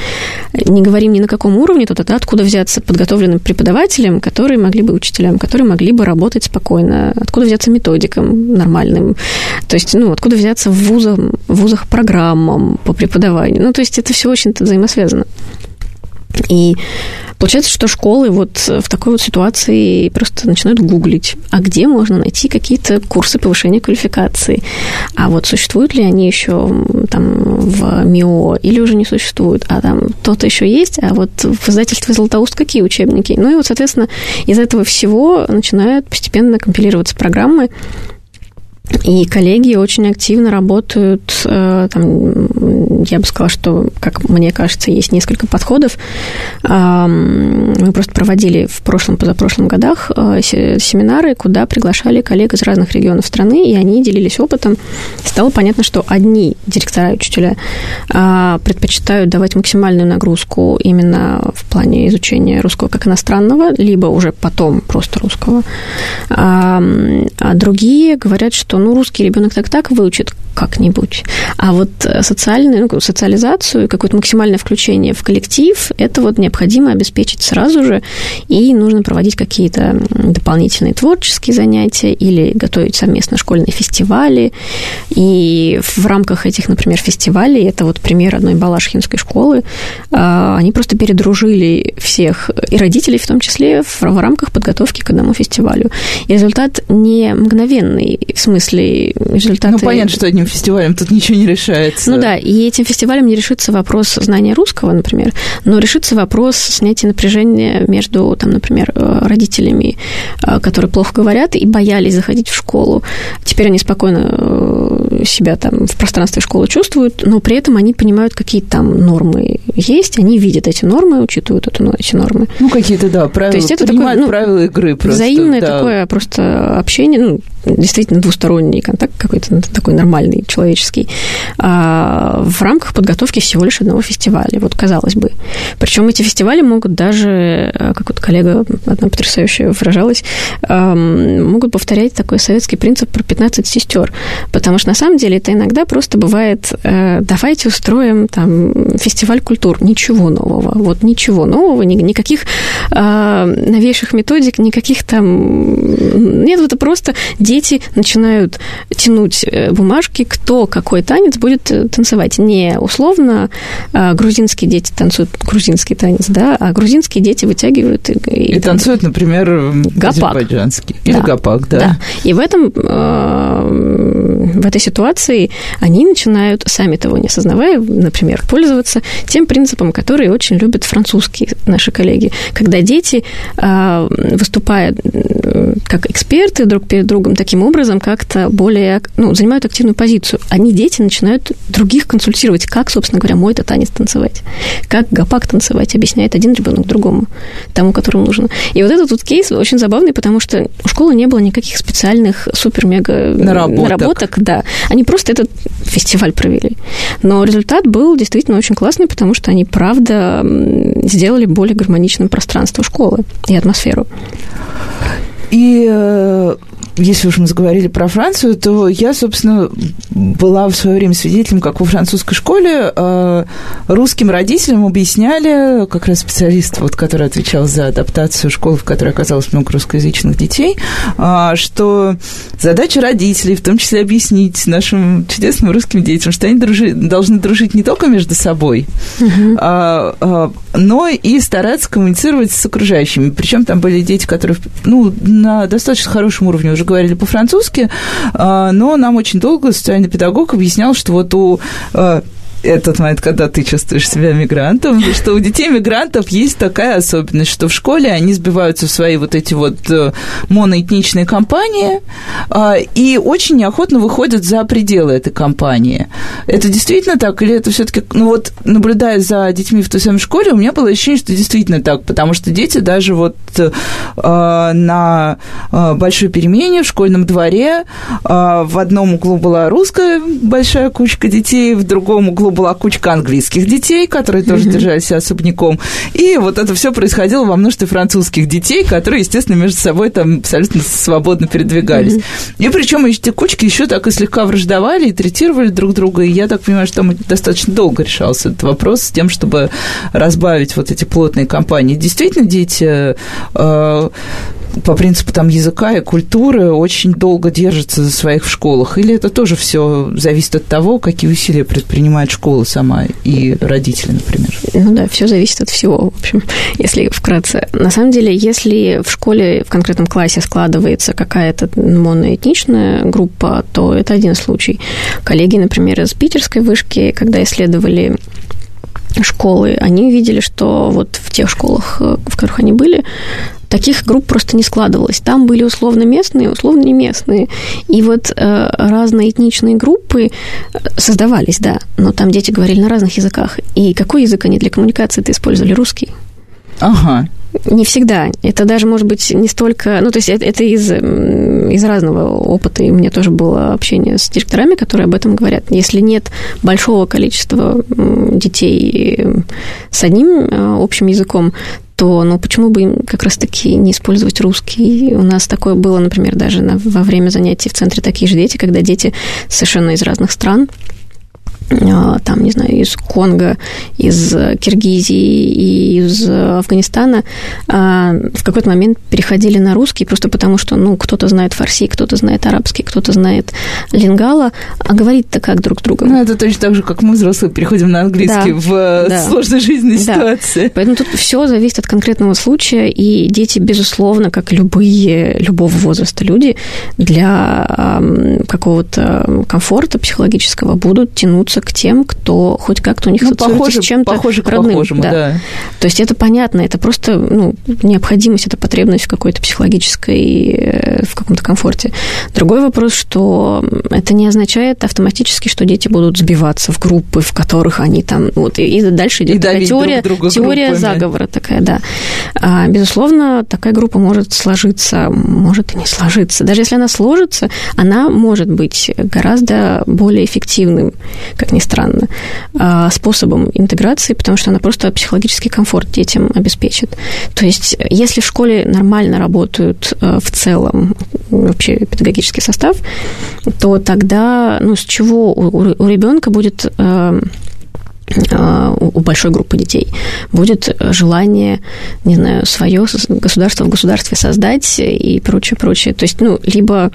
не говорим ни на каком уровне, то тогда откуда взяться подготовленным преподавателям, которые могли бы, учителям, которые могли бы работать спокойно, откуда взяться методикам нормальным, то есть, ну, откуда взяться в вузах, в вузах программам по преподаванию. Ну, то есть это все очень взаимосвязано. И получается, что школы вот в такой вот ситуации просто начинают гуглить, а где можно найти какие-то курсы повышения квалификации, а вот существуют ли они еще там в МИО или уже не существуют, а там то-то еще есть, а вот в издательстве «Златоуст» какие учебники? Ну и вот, соответственно, из этого всего начинают постепенно компилироваться программы, и коллеги очень активно работают, э, там, я бы сказала, что, как мне кажется, есть несколько подходов. Мы просто проводили в прошлом, позапрошлом годах э, семинары, куда приглашали коллег из разных регионов страны, и они делились опытом. Стало понятно, что одни директора и учителя а, предпочитают давать максимальную нагрузку именно в плане изучения русского как иностранного, либо уже потом просто русского. А другие говорят, что что ну русский ребенок так так выучит как-нибудь, а вот э, социальную ну, социализацию, какое-то максимальное включение в коллектив, это вот необходимо обеспечить сразу же, и нужно проводить какие-то дополнительные творческие занятия или готовить совместно школьные фестивали, и в рамках этих, например, фестивалей, это вот пример одной балашхинской школы, а, они просто передружили всех, и родителей в том числе, в рамках подготовки к одному фестивалю. И результат не мгновенный, в смысле смысле результаты... Ну, понятно, что одним фестивалем тут ничего не решается. Ну да, и этим фестивалем не решится вопрос знания русского, например, но решится вопрос снятия напряжения между, там, например, э, родителями, э, которые плохо говорят и боялись заходить в школу. Теперь они спокойно э, себя там в пространстве школы чувствуют, но при этом они понимают, какие там нормы есть, они видят эти нормы, учитывают эту, эти нормы. Ну, какие-то, да, правила, То есть это такое, ну, правила игры просто. Взаимное да. такое просто общение, ну, действительно двусторонний контакт какой-то ну, такой нормальный, человеческий, а, в рамках подготовки всего лишь одного фестиваля, вот казалось бы. Причем эти фестивали могут даже, а, как вот коллега одна потрясающая выражалась, могут повторять такой советский принцип про 15 сестер, потому что на самом деле это иногда просто бывает, э, давайте устроим там фестиваль культур, ничего нового, вот ничего нового, никаких а, новейших методик, никаких там, нет, это просто дети начинают тянуть э, бумажки, кто какой танец будет э, танцевать. Не условно а, грузинские дети танцуют грузинский танец, да, а грузинские дети вытягивают и, и, и танцуют, например, гапак. азербайджанский. Или да. гапак, да. да. И в этом э, в этой ситуации они начинают, сами того не осознавая, например, пользоваться тем принципом, который очень любят французские наши коллеги, когда дети, выступая как эксперты друг перед другом, таким образом как-то более, ну, занимают активную позицию. Они, дети, начинают других консультировать, как, собственно говоря, мой-то танец танцевать, как гопак танцевать, объясняет один ребенок другому, тому, которому нужно. И вот этот вот кейс очень забавный, потому что у школы не было никаких специальных супер-мега наработок. наработок, да. Они просто этот фестиваль провели. Но результат был действительно очень классный, потому что они, правда, сделали более гармоничным пространство школы и атмосферу. И э, если уж мы заговорили про Францию, то я, собственно, была в свое время свидетелем, как во французской школе э, русским родителям объясняли, как раз специалист, вот, который отвечал за адаптацию школы, в которой оказалось много русскоязычных детей, э, что задача родителей, в том числе объяснить нашим чудесным русским детям, что они дружи, должны дружить не только между собой, uh-huh. а, а, но и стараться коммуницировать с окружающими. Причем там были дети, которые ну, на достаточно хорошем уровне уже говорили по-французски, а, но нам очень долго социальный педагог объяснял, что вот у а, этот момент, когда ты чувствуешь себя мигрантом, что у детей мигрантов есть такая особенность, что в школе они сбиваются в свои вот эти вот э, моноэтничные компании а, и очень неохотно выходят за пределы этой компании. Это действительно так? Или это все-таки, ну вот, наблюдая за детьми в той самой школе, у меня было ощущение, что действительно так, потому что дети даже вот, на большой перемене в школьном дворе. В одном углу была русская большая кучка детей, в другом углу была кучка английских детей, которые тоже держались особняком. И вот это все происходило во множестве французских детей, которые, естественно, между собой там абсолютно свободно передвигались. И причем эти кучки еще так и слегка враждовали и третировали друг друга. И я так понимаю, что там достаточно долго решался этот вопрос с тем, чтобы разбавить вот эти плотные компании. Действительно, дети э, по принципу там языка и культуры очень долго держатся за своих в школах? Или это тоже все зависит от того, какие усилия предпринимает школа сама и родители, например? Ну да, все зависит от всего, в общем, если вкратце. На самом деле, если в школе в конкретном классе складывается какая-то моноэтничная группа, то это один случай. Коллеги, например, из питерской вышки, когда исследовали школы, они видели, что вот в тех школах, в которых они были, таких групп просто не складывалось. Там были условно местные, условно не местные. И вот э, разные этничные группы э, создавались, да, но там дети говорили на разных языках. И какой язык они для коммуникации-то использовали? Русский. Ага. Не всегда. Это даже, может быть, не столько... Ну, то есть это, это из, из разного опыта, и у меня тоже было общение с директорами, которые об этом говорят. Если нет большого количества детей с одним э, общим языком, то ну, почему бы им как раз-таки не использовать русский? У нас такое было, например, даже на, во время занятий в центре «Такие же дети», когда дети совершенно из разных стран а, там, не знаю, из Конго, из Киргизии и из Афганистана а, в какой-то момент переходили на русский просто потому, что, ну, кто-то знает фарси, кто-то знает арабский, кто-то знает лингала, а говорить-то как друг с другом? Ну, это точно так же, как мы, взрослые, переходим на английский да, в э, да. сложной жизненной да. ситуации. Поэтому тут все зависит от конкретного случая, и дети, безусловно, как любые, любого возраста люди, для какого-то комфорта психологического будут тянуться к тем, кто хоть как-то у них ну, похоже, с чем-то похоже к родным. Похожему, да. да. То есть это понятно, это просто ну, необходимость, это потребность в какой-то психологической, э, в каком-то комфорте. Другой вопрос, что это не означает автоматически, что дети будут сбиваться в группы, в которых они там... Вот, и дальше идет и такая теория, друг теория заговора такая, да. А, безусловно, такая группа может сложиться, может и не сложиться. Даже если она сложится, она может быть гораздо более эффективным, как ни странно, а, способом интеграции, потому что она просто психологический комфорт детям обеспечит. То есть, если в школе нормально работают э, в целом вообще педагогический состав, то тогда, ну, с чего у, у ребенка будет а, у большой группы детей будет желание, не знаю, свое государство в государстве создать и прочее, прочее. То есть, ну, либо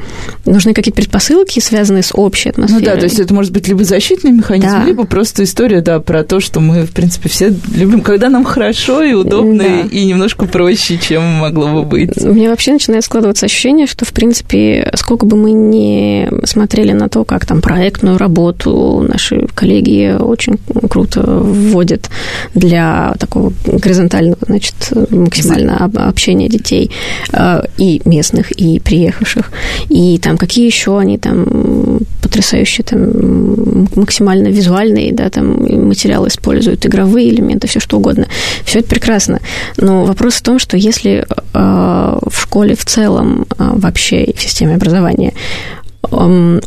нужны какие-то предпосылки, связанные с общей атмосферой. Ну да, то есть это может быть либо защитный механизм, да. либо просто история, да, про то, что мы, в принципе, все любим, когда нам хорошо и удобно, да. и немножко проще, чем могло бы быть. У меня вообще начинает складываться ощущение, что, в принципе, сколько бы мы ни смотрели на то, как там проектную работу наши коллеги очень круто круто вводит для такого горизонтального, значит, максимально общения детей э, и местных, и приехавших. И там какие еще они там потрясающие, там максимально визуальные, да, там материалы используют, игровые элементы, все что угодно. Все это прекрасно. Но вопрос в том, что если э, в школе в целом э, вообще в системе образования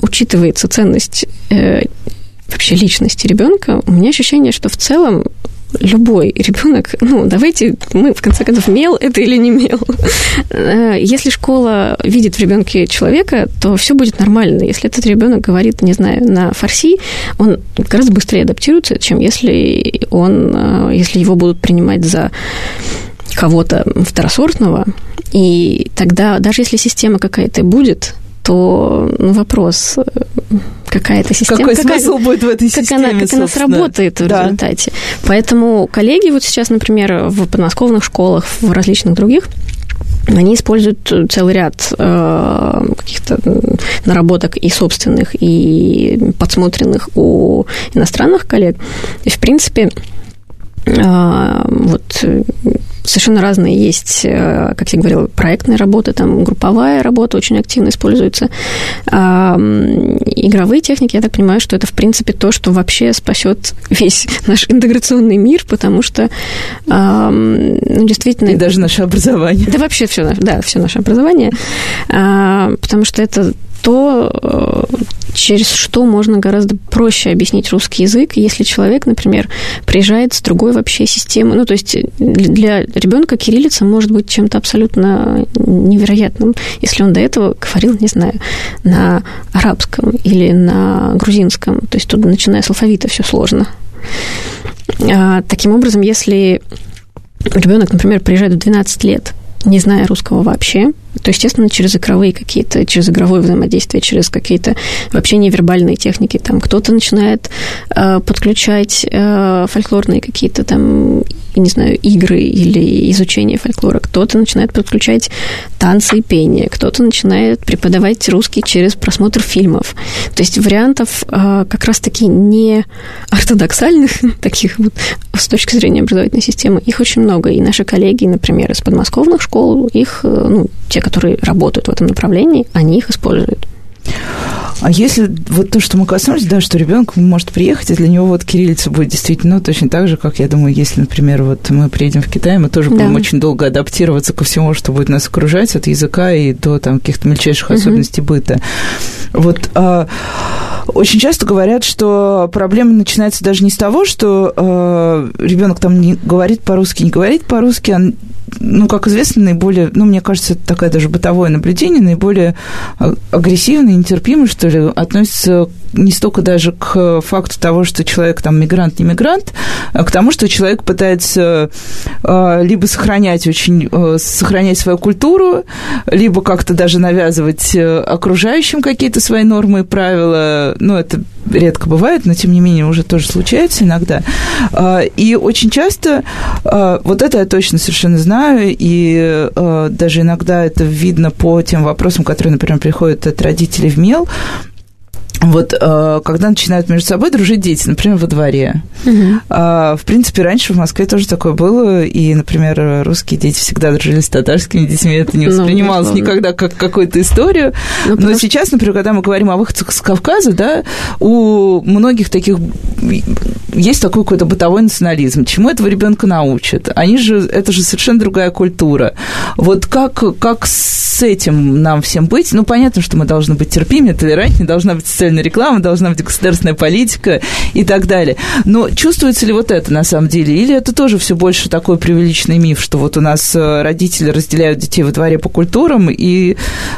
учитывается ценность вообще личности ребенка, у меня ощущение, что в целом любой ребенок, ну, давайте мы, в конце концов, мел это или не мел. Э, если школа видит в ребенке человека, то все будет нормально. Если этот ребенок говорит, не знаю, на фарси, он гораздо быстрее адаптируется, чем если он, э, если его будут принимать за кого-то второсортного. И тогда, даже если система какая-то будет, то ну, вопрос, какая-то система. Какой какая, смысл будет в этой системе, Как она, как она сработает в да. результате. Поэтому коллеги вот сейчас, например, в подмосковных школах, в различных других, они используют целый ряд э, каких-то наработок и собственных, и подсмотренных у иностранных коллег. И, в принципе, э, вот совершенно разные есть, э, как я говорила, проектные работы, там групповая работа очень активно используется. А, игровые техники, я так понимаю, что это, в принципе, то, что вообще спасет весь наш интеграционный мир, потому что ну, действительно... И даже наше образование. Да вообще все, да, все наше образование, а, потому что это то, э, через что можно гораздо проще объяснить русский язык, если человек, например, приезжает с другой вообще системы. Ну, то есть для ребенка кириллица может быть чем-то абсолютно невероятным, если он до этого говорил, не знаю, на арабском или на грузинском. То есть тут, начиная с алфавита, все сложно. А, таким образом, если ребенок, например, приезжает в 12 лет, не зная русского вообще, то, естественно, через игровые какие-то, через игровое взаимодействие, через какие-то вообще невербальные техники. Там кто-то начинает э, подключать э, фольклорные какие-то там, не знаю, игры или изучение фольклора. Кто-то начинает подключать танцы и пение. Кто-то начинает преподавать русский через просмотр фильмов. То есть вариантов э, как раз-таки не ортодоксальных, таких вот с точки зрения образовательной системы, их очень много. И наши коллеги, например, из подмосковных школ, их, э, ну, те, которые работают в этом направлении, они их используют. А если вот то, что мы коснулись, да, что ребенок может приехать, и для него вот кириллица будет действительно ну, точно так же, как я думаю, если, например, вот мы приедем в Китай, мы тоже да. будем очень долго адаптироваться ко всему, что будет нас окружать, от языка и до там каких-то мельчайших угу. особенностей быта. Вот а, очень часто говорят, что проблема начинается даже не с того, что а, ребенок там не говорит по-русски, не говорит по-русски, а ну, как известно, наиболее, ну, мне кажется, это такое даже бытовое наблюдение, наиболее а, агрессивное, нетерпимое, что ли, относится не столько даже к факту того, что человек там мигрант, не мигрант, а к тому, что человек пытается а, либо сохранять очень, а, сохранять свою культуру, либо как-то даже навязывать э, окружающим какие-то свои нормы и правила. Ну, это редко бывает, но тем не менее уже тоже случается иногда. И очень часто, вот это я точно совершенно знаю, и даже иногда это видно по тем вопросам, которые, например, приходят от родителей в МЕЛ, вот э, когда начинают между собой дружить дети, например, во дворе. Угу. В принципе, раньше в Москве тоже такое было, и, например, русские дети всегда дружили с татарскими детьми, это не ну, воспринималось ну, никогда как какую-то историю. Ну, Но сейчас, например, когда мы говорим о выходцах с Кавказа, да, у многих таких есть такой какой-то бытовой национализм. Чему этого ребенка научат? Они же, это же совершенно другая культура. Вот как, как с этим нам всем быть? Ну, понятно, что мы должны быть терпимее, толерантнее, должна быть социальная реклама, должна быть государственная политика и так далее. Но чувствуется ли вот это на самом деле? Или это тоже все больше такой преувеличенный миф, что вот у нас э, родители разделяют детей во дворе по культурам и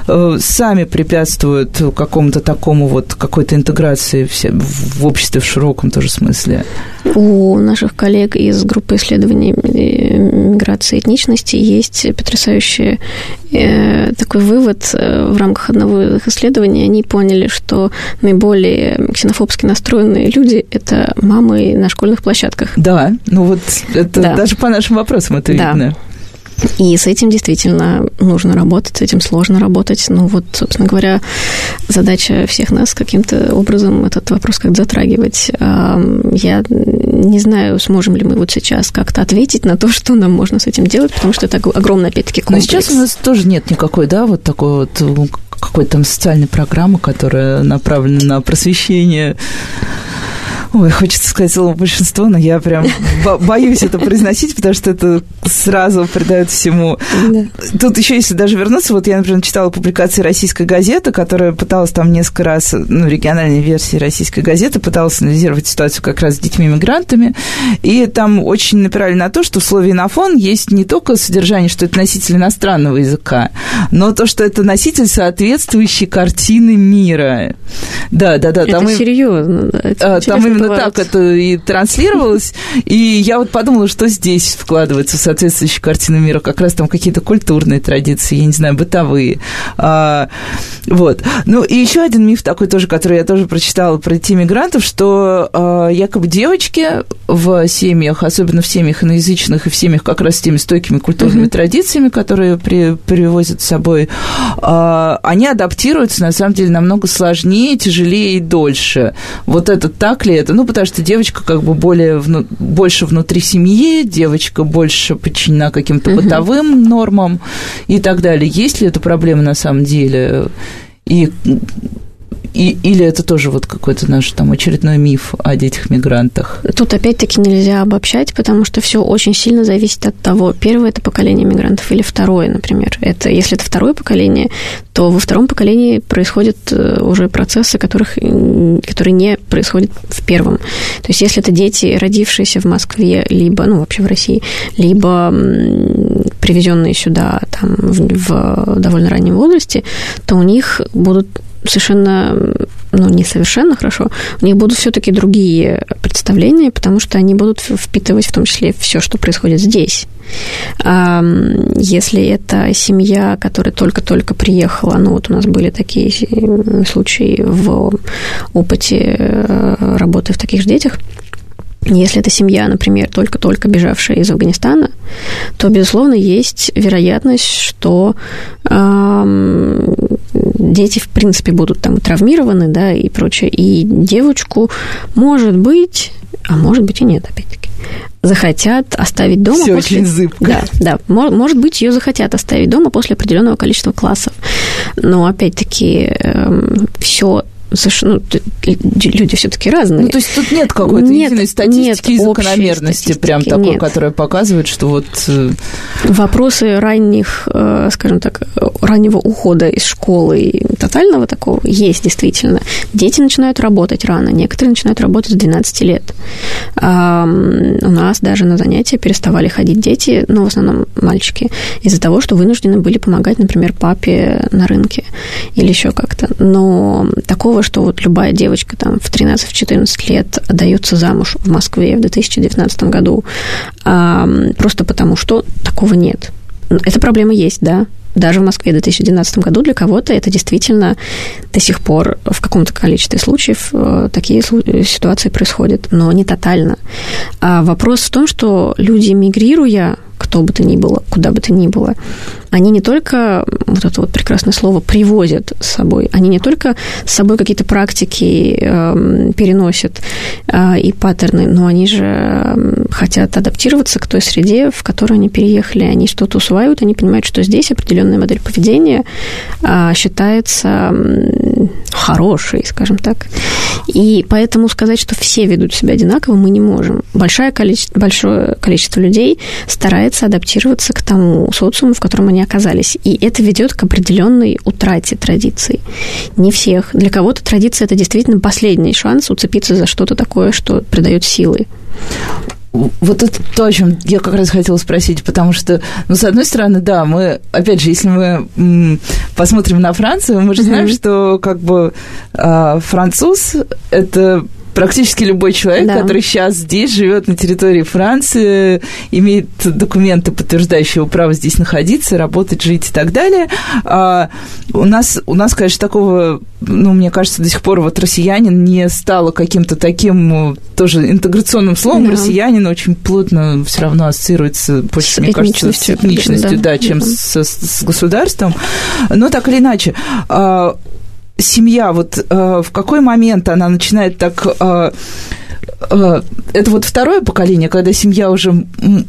э, сами препятствуют какому-то такому вот какой-то интеграции в, в обществе в широком тоже смысле? У наших коллег из группы исследований миграции и этничности есть потрясающий э, такой вывод в рамках одного из исследований. Они поняли, что наиболее ксенофобски настроенные люди – это мамы на школьных площадках. Да, ну вот это да. даже по нашим вопросам это да. видно. И с этим действительно нужно работать, с этим сложно работать. Ну вот, собственно говоря, задача всех нас каким-то образом этот вопрос как затрагивать. Я не знаю, сможем ли мы вот сейчас как-то ответить на то, что нам можно с этим делать, потому что это огромный, опять-таки, комплекс. Но сейчас у нас тоже нет никакой, да, вот такой вот какой-то там социальной программы, которая направлена на просвещение Ой, хочется сказать слово большинство, но я прям боюсь это произносить, потому что это сразу придает всему. Да. Тут еще, если даже вернуться, вот я, например, читала публикации российской газеты, которая пыталась там несколько раз, ну, региональной версии российской газеты, пыталась анализировать ситуацию как раз с детьми-мигрантами, и там очень напирали на то, что в слове «инофон» есть не только содержание, что это носитель иностранного языка, но то, что это носитель соответствующей картины мира. Да, да, да. Это там серьезно, да. А, там именно именно так это и транслировалось. И я вот подумала, что здесь вкладывается в соответствующую картину мира, как раз там какие-то культурные традиции, я не знаю, бытовые. А, вот. Ну, и еще один миф такой тоже, который я тоже прочитала про детей мигрантов, что а, якобы девочки в семьях, особенно в семьях иноязычных и в семьях как раз с теми стойкими культурными mm-hmm. традициями, которые при, привозят с собой, а, они адаптируются, на самом деле, намного сложнее, тяжелее и дольше. Вот это так ли? Это? Ну, потому что девочка как бы более, вну, больше внутри семьи, девочка больше подчинена каким-то угу. бытовым нормам и так далее. Есть ли эта проблема на самом деле? И и, или это тоже вот какой-то наш там очередной миф о детях-мигрантах? Тут опять-таки нельзя обобщать, потому что все очень сильно зависит от того, первое это поколение мигрантов или второе, например. Это, если это второе поколение, то во втором поколении происходят э, уже процессы, которых, которые не происходят в первом. То есть если это дети, родившиеся в Москве, либо, ну, вообще в России, либо привезенные сюда там, в, в довольно раннем возрасте, то у них будут совершенно, ну, не совершенно хорошо, у них будут все-таки другие представления, потому что они будут впитывать в том числе все, что происходит здесь. Если это семья, которая только-только приехала, ну вот у нас были такие случаи в опыте э, работы в таких же детях, если это семья, например, только-только бежавшая из Афганистана, то, безусловно, есть вероятность, что э, дети, в принципе, будут там травмированы, да, и прочее. И девочку, может быть, а может быть и нет, опять-таки, захотят оставить дома. Все после... очень зыбко. Да, да. Может быть, ее захотят оставить дома после определенного количества классов. Но опять-таки э, эм, все совершенно, ну, люди все-таки разные. Ну, то есть тут нет какой-то нет, единой статистики нет и закономерности, статистики, прям такой, нет. которая показывает, что вот... Э, Вопросы ранних, э, скажем так, раннего ухода из школы тотального такого есть действительно. Дети начинают работать рано, некоторые начинают работать с 12 лет. У нас даже на занятия переставали ходить дети, ну, в основном мальчики, из-за того, что вынуждены были помогать, например, папе на рынке или еще как-то. Но такого такого, что вот любая девочка там в 13-14 лет отдается замуж в Москве в 2019 году, а, просто потому что такого нет. Эта проблема есть, да, даже в Москве в 2012 году для кого-то это действительно до сих пор в каком-то количестве случаев э, такие ситуации происходят, но не тотально. А вопрос в том, что люди, мигрируя, кто бы то ни было, куда бы то ни было, они не только, вот это вот прекрасное слово, привозят с собой, они не только с собой какие-то практики э, переносят э, и паттерны, но они же хотят адаптироваться к той среде, в которую они переехали, они что-то усваивают, они понимают, что здесь определенная модель поведения э, считается хорошей, скажем так. И поэтому сказать, что все ведут себя одинаково, мы не можем. Большое количество, большое количество людей старается адаптироваться к тому социуму, в котором они оказались. И это ведет к определенной утрате традиций. Не всех. Для кого-то традиция это действительно последний шанс уцепиться за что-то такое, что придает силы. Вот это то, о чем я как раз хотела спросить, потому что, ну, с одной стороны, да, мы, опять же, если мы посмотрим на Францию, мы же знаем, mm-hmm. что как бы э, француз это практически любой человек, да. который сейчас здесь живет на территории Франции, имеет документы, подтверждающие его право здесь находиться, работать, жить и так далее. А у нас, у нас, конечно, такого, ну, мне кажется, до сих пор вот россиянин не стало каким-то таким ну, тоже интеграционным словом. Да. Россиянин очень плотно все равно ассоциируется, больше, с мне кажется, с этничностью, да, да чем да. С, с государством. Но так или иначе, а, семья, вот э, в какой момент она начинает так э, это вот второе поколение, когда семья уже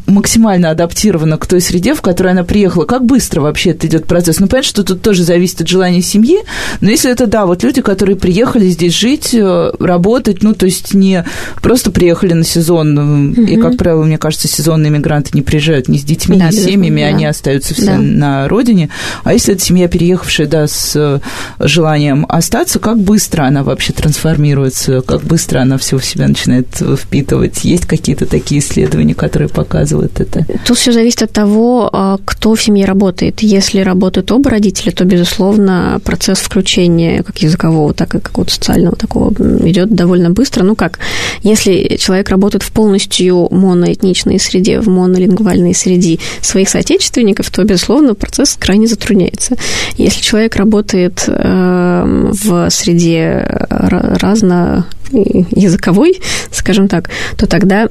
максимально адаптирована к той среде, в которой она приехала. Как быстро вообще это идет процесс? Ну, понятно, что тут тоже зависит от желания семьи, но если это, да, вот люди, которые приехали здесь жить, э, работать, ну, то есть не просто приехали на сезон, угу. и, как правило, мне кажется, сезонные мигранты не приезжают ни с детьми, да, ни с семьями, да. они остаются все да. на родине. А если это семья, переехавшая, да, с желанием остаться, как быстро она вообще трансформируется, как быстро она все в себя начинает начинает впитывать? Есть какие-то такие исследования, которые показывают это? Тут все зависит от того, а, кто в семье работает. Если работают оба родителя, то, безусловно, процесс включения как языкового, так и какого-то социального такого идет довольно быстро. Ну как, если человек работает в полностью моноэтничной среде, в монолингвальной среде своих соотечественников, то, безусловно, процесс крайне затрудняется. Если человек работает э, в среде разно языковой, скажем так, то тогда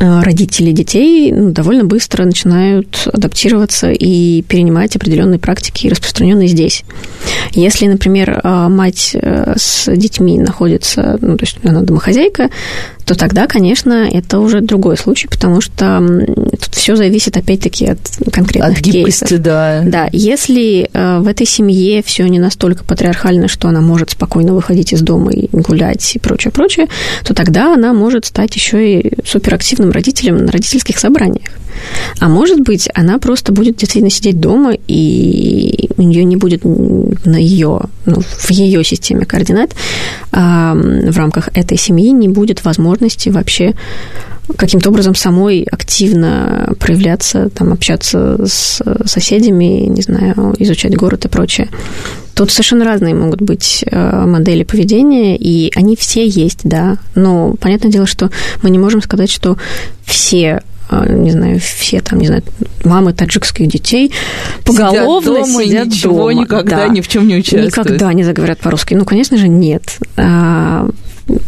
Э, родители детей ну, довольно быстро начинают адаптироваться и перенимать определенные практики, распространенные здесь. Если, например, э, мать э, с детьми находится, ну, то есть она домохозяйка, то тогда, конечно, это уже другой случай, потому что тут все зависит опять-таки от конкретных от гибкости, кейсов. да. Да, если э, в этой семье все не настолько патриархально, что она может спокойно выходить из дома и гулять и прочее, прочее, то тогда она может стать еще и суперактивным родителем на родительских собраниях. А может быть, она просто будет действительно сидеть дома, и у нее не будет на ее, ну, в ее системе координат а, в рамках этой семьи не будет возможности вообще каким-то образом самой активно проявляться, там, общаться с соседями, не знаю, изучать город и прочее. Тут совершенно разные могут быть э, модели поведения, и они все есть, да. Но понятное дело, что мы не можем сказать, что все а, не знаю, все там, не знаю, мамы таджикских детей поголовно сидят дома сидят и ничего дома. никогда да. ни в чем не участвуют. Никогда не заговорят по-русски. Ну, конечно же, нет.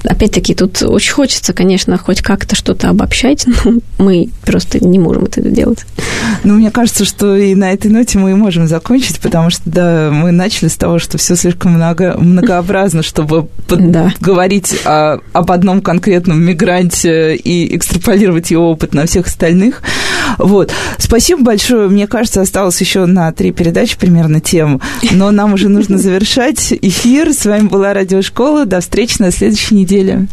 Опять-таки, тут очень хочется, конечно, хоть как-то что-то обобщать, но мы просто не можем это делать. Ну, мне кажется, что и на этой ноте мы и можем закончить, потому что, да, мы начали с того, что все слишком много, многообразно, чтобы да. говорить о, об одном конкретном мигранте и экстраполировать его опыт на всех остальных. Вот. Спасибо большое. Мне кажется, осталось еще на три передачи примерно тем, но нам уже нужно завершать эфир. С вами была Радиошкола. До встречи на следующей неделе.